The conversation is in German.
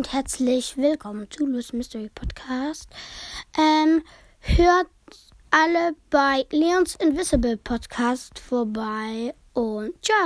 und herzlich willkommen zu Louis Mystery Podcast. Ähm, hört alle bei Leons Invisible Podcast vorbei und ciao.